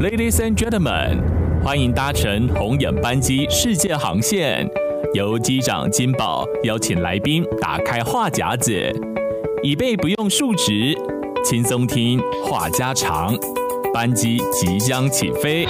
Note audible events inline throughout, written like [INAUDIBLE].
Ladies and gentlemen，欢迎搭乘红眼班机世界航线。由机长金宝邀请来宾打开话匣子，椅背不用竖直，轻松听话家常。班机即将起飞。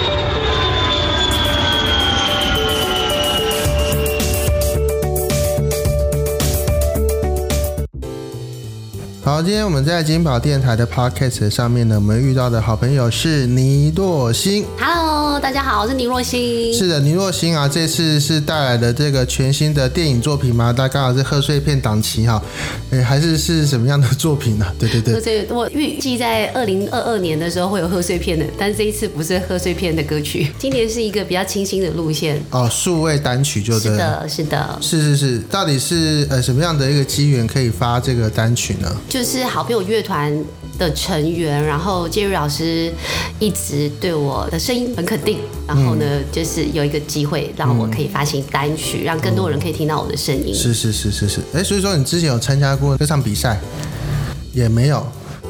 好，今天我们在金宝电台的 Podcast 上面呢，我们遇到的好朋友是倪若欣。Hello，大家好，我是倪若欣。是的，倪若欣啊，这次是带来的这个全新的电影作品吗？大家刚好是贺岁片档期哈，哎，还是是什么样的作品呢、[LAUGHS] 啊？对对对，贺岁，我预计在二零二二年的时候会有贺岁片的，但是这一次不是贺岁片的歌曲，今年是一个比较清新的路线哦，数位单曲就对了。是的，是的，是是是，到底是呃什么样的一个机缘可以发这个单曲呢？就是好朋友乐团的成员，然后 Jerry 老师一直对我的声音很肯定，然后呢，嗯、就是有一个机会让我可以发行单曲，嗯、让更多人可以听到我的声音。是是是是是，哎，所以说你之前有参加过歌唱比赛？也没有。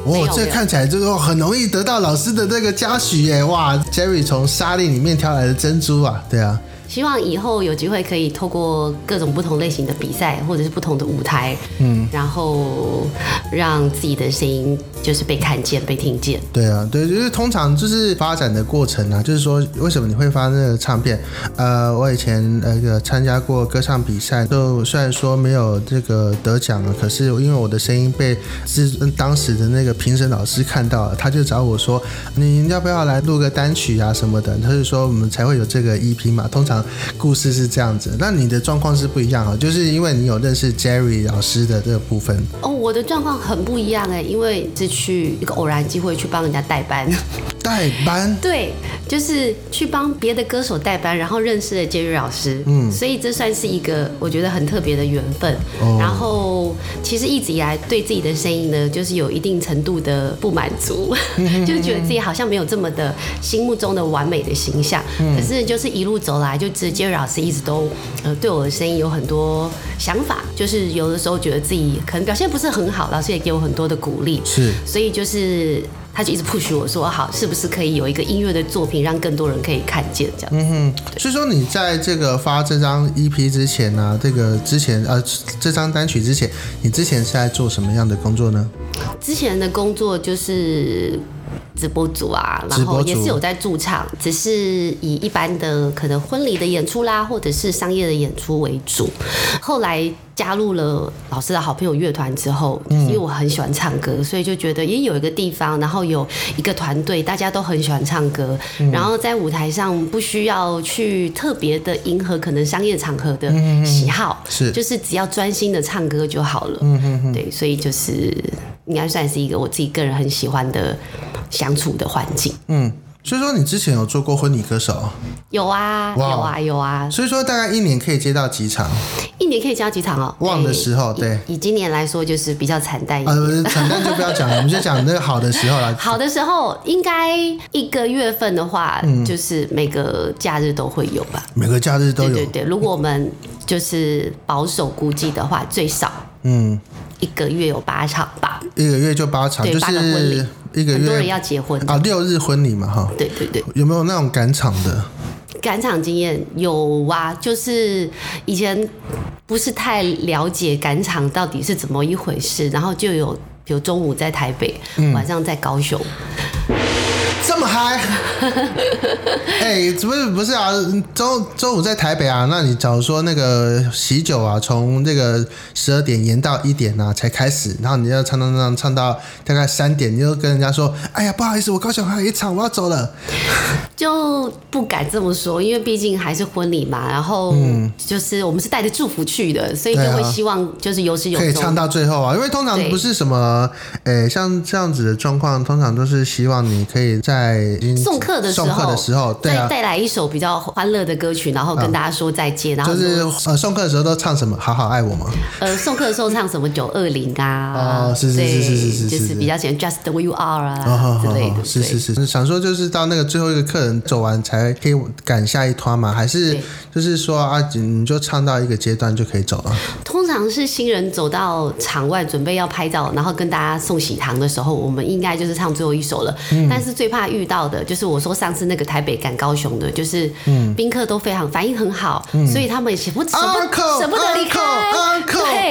哦，这看起来就是很容易得到老师的这个嘉许耶！哇，Jerry 从沙粒里面挑来的珍珠啊，对啊。希望以后有机会可以透过各种不同类型的比赛，或者是不同的舞台，嗯，然后让自己的声音就是被看见、被听见。对啊，对，就是通常就是发展的过程啊，就是说为什么你会发那个唱片？呃，我以前那个参加过歌唱比赛，就虽然说没有这个得奖了，可是因为我的声音被是当时的那个评审老师看到了，他就找我说：“你要不要来录个单曲啊什么的？”他就说我们才会有这个 EP 嘛，通常。故事是这样子，那你的状况是不一样啊，就是因为你有认识 Jerry 老师的这个部分哦。我的状况很不一样哎，因为是去一个偶然机会去帮人家代班。[LAUGHS] 代班？对，就是去帮别的歌手代班，然后认识了 Jerry 老师。嗯，所以这算是一个我觉得很特别的缘分。哦。然后其实一直以来对自己的声音呢，就是有一定程度的不满足，[LAUGHS] 就是觉得自己好像没有这么的心目中的完美的形象。嗯。可是就是一路走来就。是 Jerry 老师一直都呃对我的声音有很多想法，就是有的时候觉得自己可能表现不是很好，老师也给我很多的鼓励，是，所以就是他就一直 push 我说好，是不是可以有一个音乐的作品让更多人可以看见这样。嗯哼，所以说你在这个发这张 EP 之前呢、啊，这个之前呃这张单曲之前，你之前是在做什么样的工作呢？之前的工作就是。直播组啊，然后也是有在驻唱，只是以一般的可能婚礼的演出啦，或者是商业的演出为主。后来加入了老师的好朋友乐团之后，因为我很喜欢唱歌，所以就觉得也有一个地方，然后有一个团队，大家都很喜欢唱歌，然后在舞台上不需要去特别的迎合可能商业场合的喜好，是就是只要专心的唱歌就好了。嗯对，所以就是。应该算是一个我自己个人很喜欢的相处的环境。嗯，所以说你之前有做过婚礼歌手？有啊，有啊，有啊。所以说大概一年可以接到几场？一年可以接到几场哦？旺的时候，对。以今年来说，就是比较惨淡一点。呃，惨淡就不要讲了，我们就讲那个好的时候来。[LAUGHS] 好的时候，应该一个月份的话，就是每个假日都会有吧？每个假日都有。对对对，如果我们就是保守估计的话，最少，嗯。一个月有八场吧，一个月就八场，就是一个月很多人要结婚啊，六日婚礼嘛，哈，对对对，有没有那种赶场的？赶场经验有啊，就是以前不是太了解赶场到底是怎么一回事，然后就有，比如中午在台北，嗯、晚上在高雄。这么嗨！[LAUGHS] 哎、欸，不是不是啊，周周五在台北啊，那你假如说那个喜酒啊，从这个十二点延到一点啊才开始，然后你要唱唱唱唱到大概三点，你就跟人家说，哎呀，不好意思，我高雄还有一场，我要走了。就不敢这么说，因为毕竟还是婚礼嘛，然后就是我们是带着祝福去的，所以就会希望就是有始有终，可以唱到最后啊，因为通常不是什么，哎、欸，像这样子的状况，通常都是希望你可以在。在送客的时候，送客的时候，对啊，带来一首比较欢乐的歌曲，然后跟大家说再见。然后就是呃，送客的时候都唱什么？好好爱我吗？呃，送客的时候唱什么？九二零啊，哦，是是是是是是，就是比较喜欢 Just the way you are 啊之类的。是是是，想说就是到那个最后一个客人走完才可以赶下一团嘛？还是就是说啊，你就唱到一个阶段就可以走了？通常是新人走到场外准备要拍照，然后跟大家送喜糖的时候，我们应该就是唱最后一首了。嗯、但是最怕遇到的就是我说上次那个台北赶高雄的，就是宾客都非常反应很好，嗯、所以他们舍不舍不舍不得离开，对，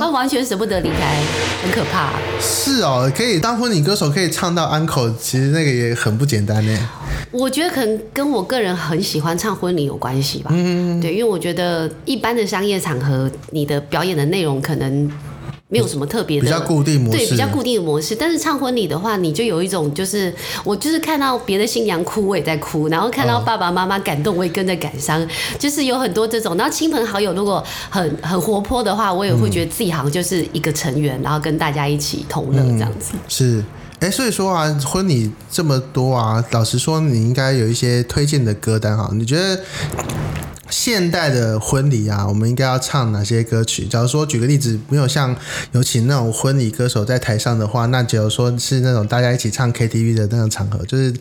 他完全舍不得离开，很可怕。是哦，可以当婚礼歌手，可以唱到安可，其实那个也很不简单呢。我觉得可能跟我个人很喜欢唱婚礼有关系吧。嗯，对，因为我觉得一般的商业场合，你的表演的内容可能没有什么特别的，比较固定模式，对，比较固定的模式。但是唱婚礼的话，你就有一种就是，我就是看到别的新娘哭，我也在哭；然后看到爸爸妈妈感动，我也跟着感伤。哦、就是有很多这种，然后亲朋好友如果很很活泼的话，我也会觉得自己好像就是一个成员，然后跟大家一起同乐这样子。嗯、是。哎，所以说啊，婚礼这么多啊，老实说，你应该有一些推荐的歌单哈？你觉得现代的婚礼啊，我们应该要唱哪些歌曲？假如说举个例子，没有像有请那种婚礼歌手在台上的话，那假如说是那种大家一起唱 KTV 的那种场合，就是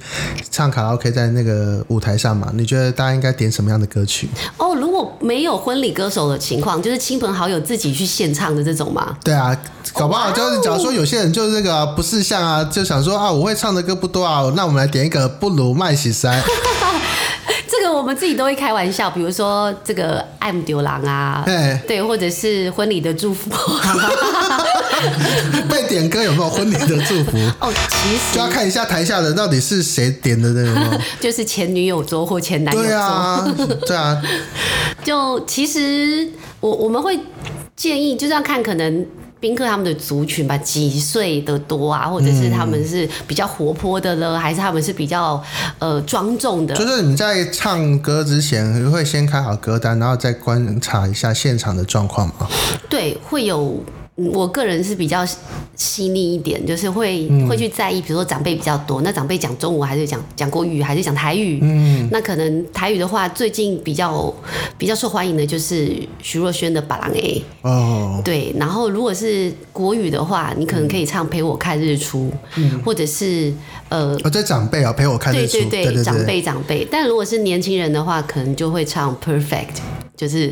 唱卡拉 OK 在那个舞台上嘛？你觉得大家应该点什么样的歌曲？哦，如果没有婚礼歌手的情况，就是亲朋好友自己去现唱的这种吗？对啊。搞不好就是，假如说有些人就是那个不识相啊，就想说啊，我会唱的歌不多啊，那我们来点一个不如麦喜塞。这个我们自己都会开玩笑，比如说这个爱慕丢郎啊，对对，或者是婚礼的祝福。[LAUGHS] 被点歌有没有婚礼的祝福？[LAUGHS] 哦，其实就要看一下台下的到底是谁点的那种。[LAUGHS] 就是前女友桌或前男友桌。对啊，对啊。就其实我我们会建议，就是要看可能。宾客他们的族群吧，几岁的多啊？或者是他们是比较活泼的呢，还是他们是比较呃庄重的？就是你在唱歌之前，会先开好歌单，然后再观察一下现场的状况吗？对，会有。我个人是比较细腻一点，就是会、嗯、会去在意，比如说长辈比较多，那长辈讲中文还是讲讲国语还是讲台语？嗯，那可能台语的话，最近比较比较受欢迎的就是徐若瑄的《别人的》哦，对。然后如果是国语的话，你可能可以唱《陪我看日出》，嗯，或者是呃，哦，这长辈啊，《陪我看日出》，对对对，长辈长辈。但如果是年轻人的话，可能就会唱《Perfect》。就是，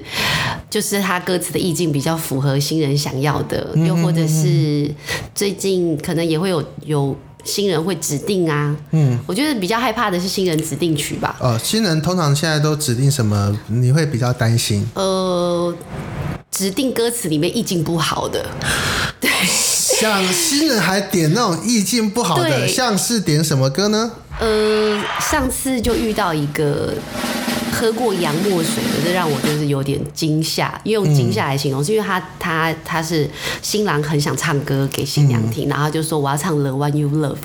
就是他歌词的意境比较符合新人想要的，又或者是最近可能也会有有新人会指定啊。嗯，我觉得比较害怕的是新人指定曲吧。哦，新人通常现在都指定什么？你会比较担心？呃，指定歌词里面意境不好的。对，像新人还点那种意境不好的，像是点什么歌呢？呃，上次就遇到一个。喝过洋墨水的，这让我就是有点惊吓，用惊吓来形容，是因为他他他是新郎很想唱歌给新娘听，然后就说我要唱 The One You Love。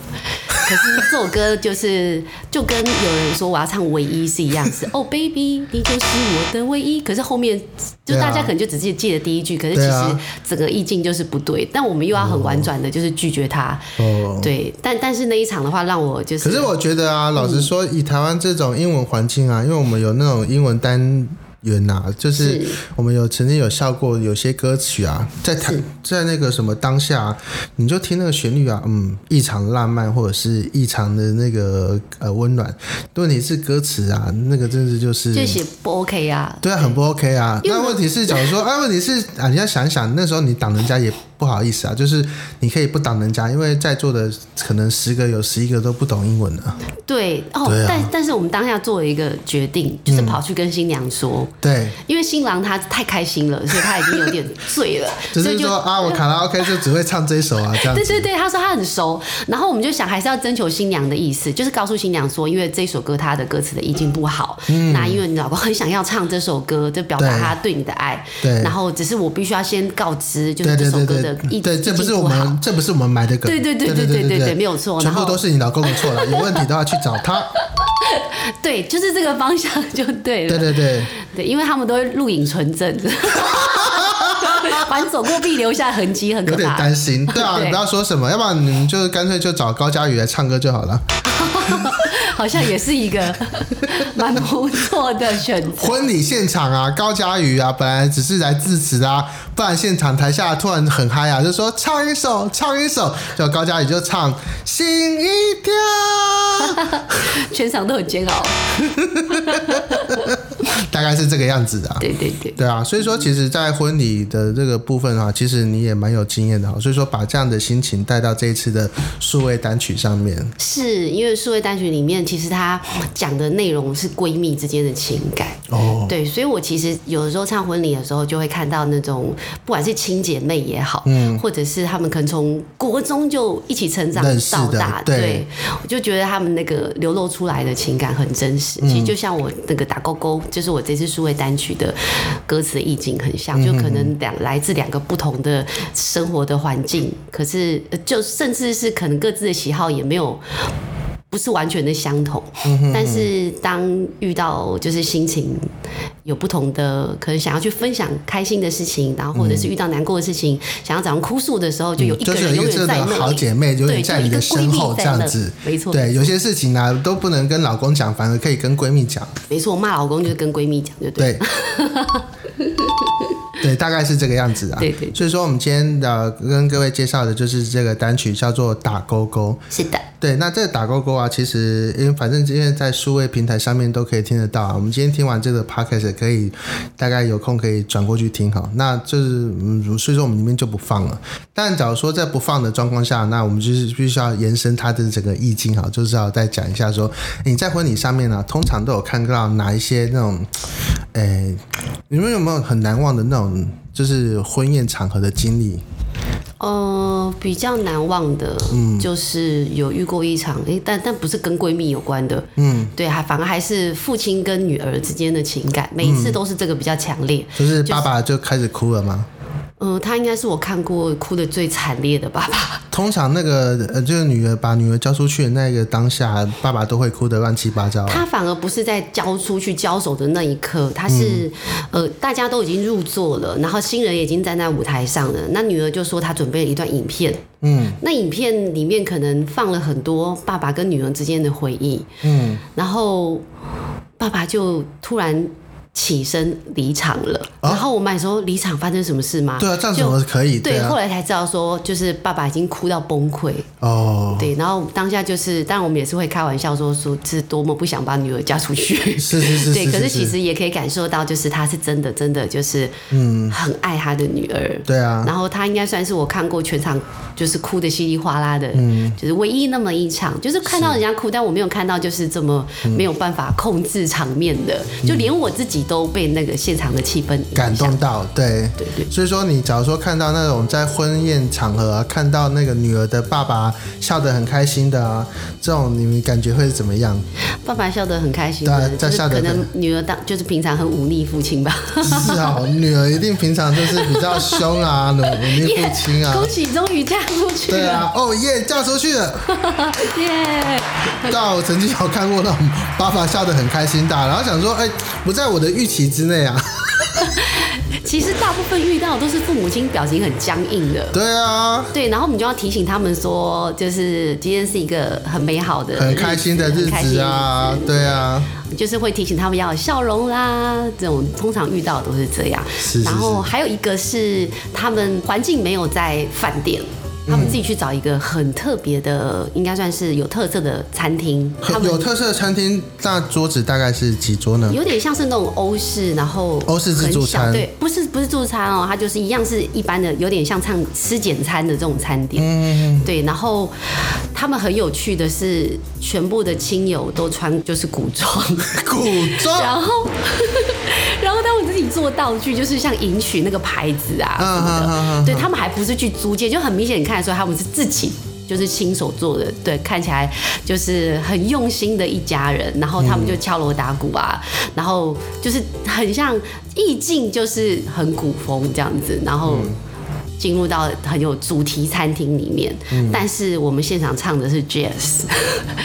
可是这首歌就是就跟有人说我要唱唯一是一样，是 [LAUGHS] 哦，baby，你就是我的唯一。可是后面就大家可能就只记记得第一句，可是其实整个意境就是不对。但我们又要很婉转的，就是拒绝他。哦，对。但但是那一场的话，让我就是。可是我觉得啊，老实说，以台湾这种英文环境啊，因为我们有那种英文单。元呐、啊，就是我们有曾经有笑过，有些歌曲啊，在台在那个什么当下，你就听那个旋律啊，嗯，异常浪漫，或者是异常的那个呃温暖。问题是歌词啊，那个真的就是就写不 OK 啊，对啊，很不 OK 啊。那问题是，假如说，哎，问题是啊，你要想一想，那时候你挡人家也。不好意思啊，就是你可以不挡人家，因为在座的可能十个有十一个都不懂英文的。对哦，但但是我们当下做了一个决定，就是跑去跟新娘说，嗯、对，因为新郎他太开心了，所以他已经有点醉了，[LAUGHS] 只是说啊，我卡拉 OK 就只会唱这一首啊，这样子。对对对，他说他很熟，然后我们就想还是要征求新娘的意思，就是告诉新娘说，因为这首歌他的歌词的意境不好，嗯，那因为你老公很想要唱这首歌，就表达他对。你的爱，对，然后只是我必须要先告知，就是这首歌的。对，这不是我们，这不是我们买的歌。对对对对对对对，没有错。全部都是你老公的错了，有问题都要去找他。[LAUGHS] 对，就是这个方向就对了。对对对对，因为他们都会录影存证，[LAUGHS] 反正走过必留下痕迹，很可怕。有点担心，对啊，[LAUGHS] 你不要说什么，要不然你们就干脆就找高佳宇来唱歌就好了。[LAUGHS] 好像也是一个蛮不错的选择。婚礼现场啊，高佳瑜啊，本来只是来致辞啊，不然现场台下突然很嗨啊，就说唱一首，唱一首，就高佳瑜就唱心一跳，[LAUGHS] 全场都很煎熬。大概是这个样子的、啊。对对对，对啊，所以说其实，在婚礼的这个部分啊，其实你也蛮有经验的哈，所以说把这样的心情带到这一次的数位单曲上面。是因为数位单曲里面，其实它讲的内容是闺蜜之间的情感。哦，对，所以我其实有的时候唱婚礼的时候，就会看到那种不管是亲姐妹也好，嗯，或者是他们可能从国中就一起成长到大，对，对，我就觉得他们那个流露出来的情感很真实。嗯、其实就像我那个打勾勾，就是我这次数位单曲的歌词的意境很像，就可能两来自两个不同的生活的环境，可是就甚至是可能各自的喜好也没有。不是完全的相同，但是当遇到就是心情有不同的，可能想要去分享开心的事情，然后或者是遇到难过的事情，想要找人哭诉的时候，就有一个人永远在那里，好姐妹就在你的身后这样子，没错。对，有些事情呢都不能跟老公讲，反而可以跟闺蜜讲。没错，我骂老公就是跟闺蜜讲，就对。对，[LAUGHS] [LAUGHS] 大概是这个样子啊。对对。所以说，我们今天的跟各位介绍的就是这个单曲，叫做《打勾勾》。是的。对，那这个打勾勾啊，其实因为反正因为在数位平台上面都可以听得到啊。我们今天听完这个 podcast 可以大概有空可以转过去听哈。那就是嗯，所以说我们里面就不放了。但假如说在不放的状况下，那我们就是必须要延伸它的整个意境哈，就是要再讲一下说，你在婚礼上面呢、啊，通常都有看到哪一些那种，诶，你们有没有很难忘的那种，就是婚宴场合的经历？呃，比较难忘的，嗯，就是有遇过一场，哎、欸，但但不是跟闺蜜有关的，嗯，对，还反而还是父亲跟女儿之间的情感，每一次都是这个比较强烈，就是爸爸就开始哭了吗？嗯、呃，他应该是我看过哭的最惨烈的爸爸。通常那个呃，就是女儿把女儿交出去的那个当下，爸爸都会哭得乱七八糟。他反而不是在交出去交手的那一刻，他是、嗯、呃，大家都已经入座了，然后新人也已经站在舞台上了。那女儿就说她准备了一段影片，嗯，那影片里面可能放了很多爸爸跟女儿之间的回忆，嗯，然后爸爸就突然。起身离场了，然后我们还说离场发生什么事吗？对啊，这样怎么可以？对，后来才知道说，就是爸爸已经哭到崩溃哦。对，然后当下就是，当然我们也是会开玩笑说，说是多么不想把女儿嫁出去。是是 [LAUGHS] 是。对，可是其实也可以感受到，就是他是真的真的就是嗯，很爱他的女儿。对啊。然后他应该算是我看过全场就是哭的稀里哗啦的，嗯，就是唯一那么一场，就是看到人家哭，但我没有看到就是这么没有办法控制场面的，就连我自己。都被那个现场的气氛感动到，对对对，所以说你假如说看到那种在婚宴场合啊，看到那个女儿的爸爸笑得很开心的啊，这种你们感觉会是怎么样？爸爸笑得很开心，对，在笑得可能女儿当就是平常很忤逆父亲吧？是啊，女儿一定平常就是比较凶啊，忤逆父亲啊。恭喜终于嫁出去了！对啊，哦耶，嫁出去了！耶！那我曾经有看过那种爸爸笑得很开心的，然后想说，哎，不在我的。预期之内啊！[LAUGHS] 其实大部分遇到都是父母亲表情很僵硬的。对啊，对，然后我们就要提醒他们说，就是今天是一个很美好的、很开心的日子啊。对啊，就是会提醒他们要有笑容啦。这种通常遇到的都是这样。是是是。然后还有一个是他们环境没有在饭店。他们自己去找一个很特别的，应该算是有特色的餐厅。他们有特色的餐厅，那桌子大概是几桌呢？有点像是那种欧式，然后欧式自助餐。对，不是不是自助餐哦，它就是一样是一般的，有点像唱吃简餐的这种餐点。嗯，对。然后他们很有趣的是，全部的亲友都穿就是古装，古装。然后。[LAUGHS] 然后他们自己做道具，就是像迎娶那个牌子啊什么的，对他们还不是去租借，就很明显你看得出来他们是自己就是亲手做的，对，看起来就是很用心的一家人。然后他们就敲锣打鼓啊，然后就是很像意境，就是很古风这样子，然后。嗯进入到很有主题餐厅里面，嗯、但是我们现场唱的是 jazz，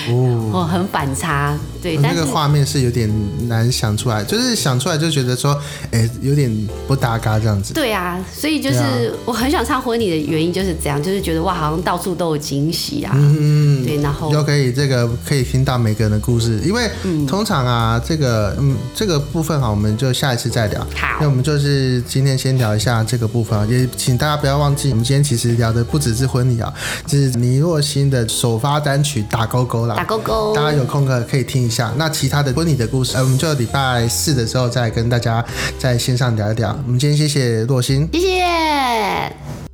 哦，[LAUGHS] 很反差，对，但是那个画面是有点难想出来，就是想出来就觉得说，哎、欸，有点不搭嘎这样子。对啊，所以就是我很想唱婚礼的原因就是这样，就是觉得哇，好像到处都有惊喜啊，嗯，对，然后又可以这个可以听到每个人的故事，因为通常啊，这个嗯这个部分哈，我们就下一次再聊。好，那我们就是今天先聊一下这个部分，也请大家。不要忘记，我们今天其实聊的不只是婚礼啊，就是倪若欣的首发单曲《打勾勾》啦，打勾勾，大家有空可可以听一下。那其他的婚礼的故事，呃，我们就礼拜四的时候再跟大家在线上聊一聊。我们今天谢谢若欣，谢谢。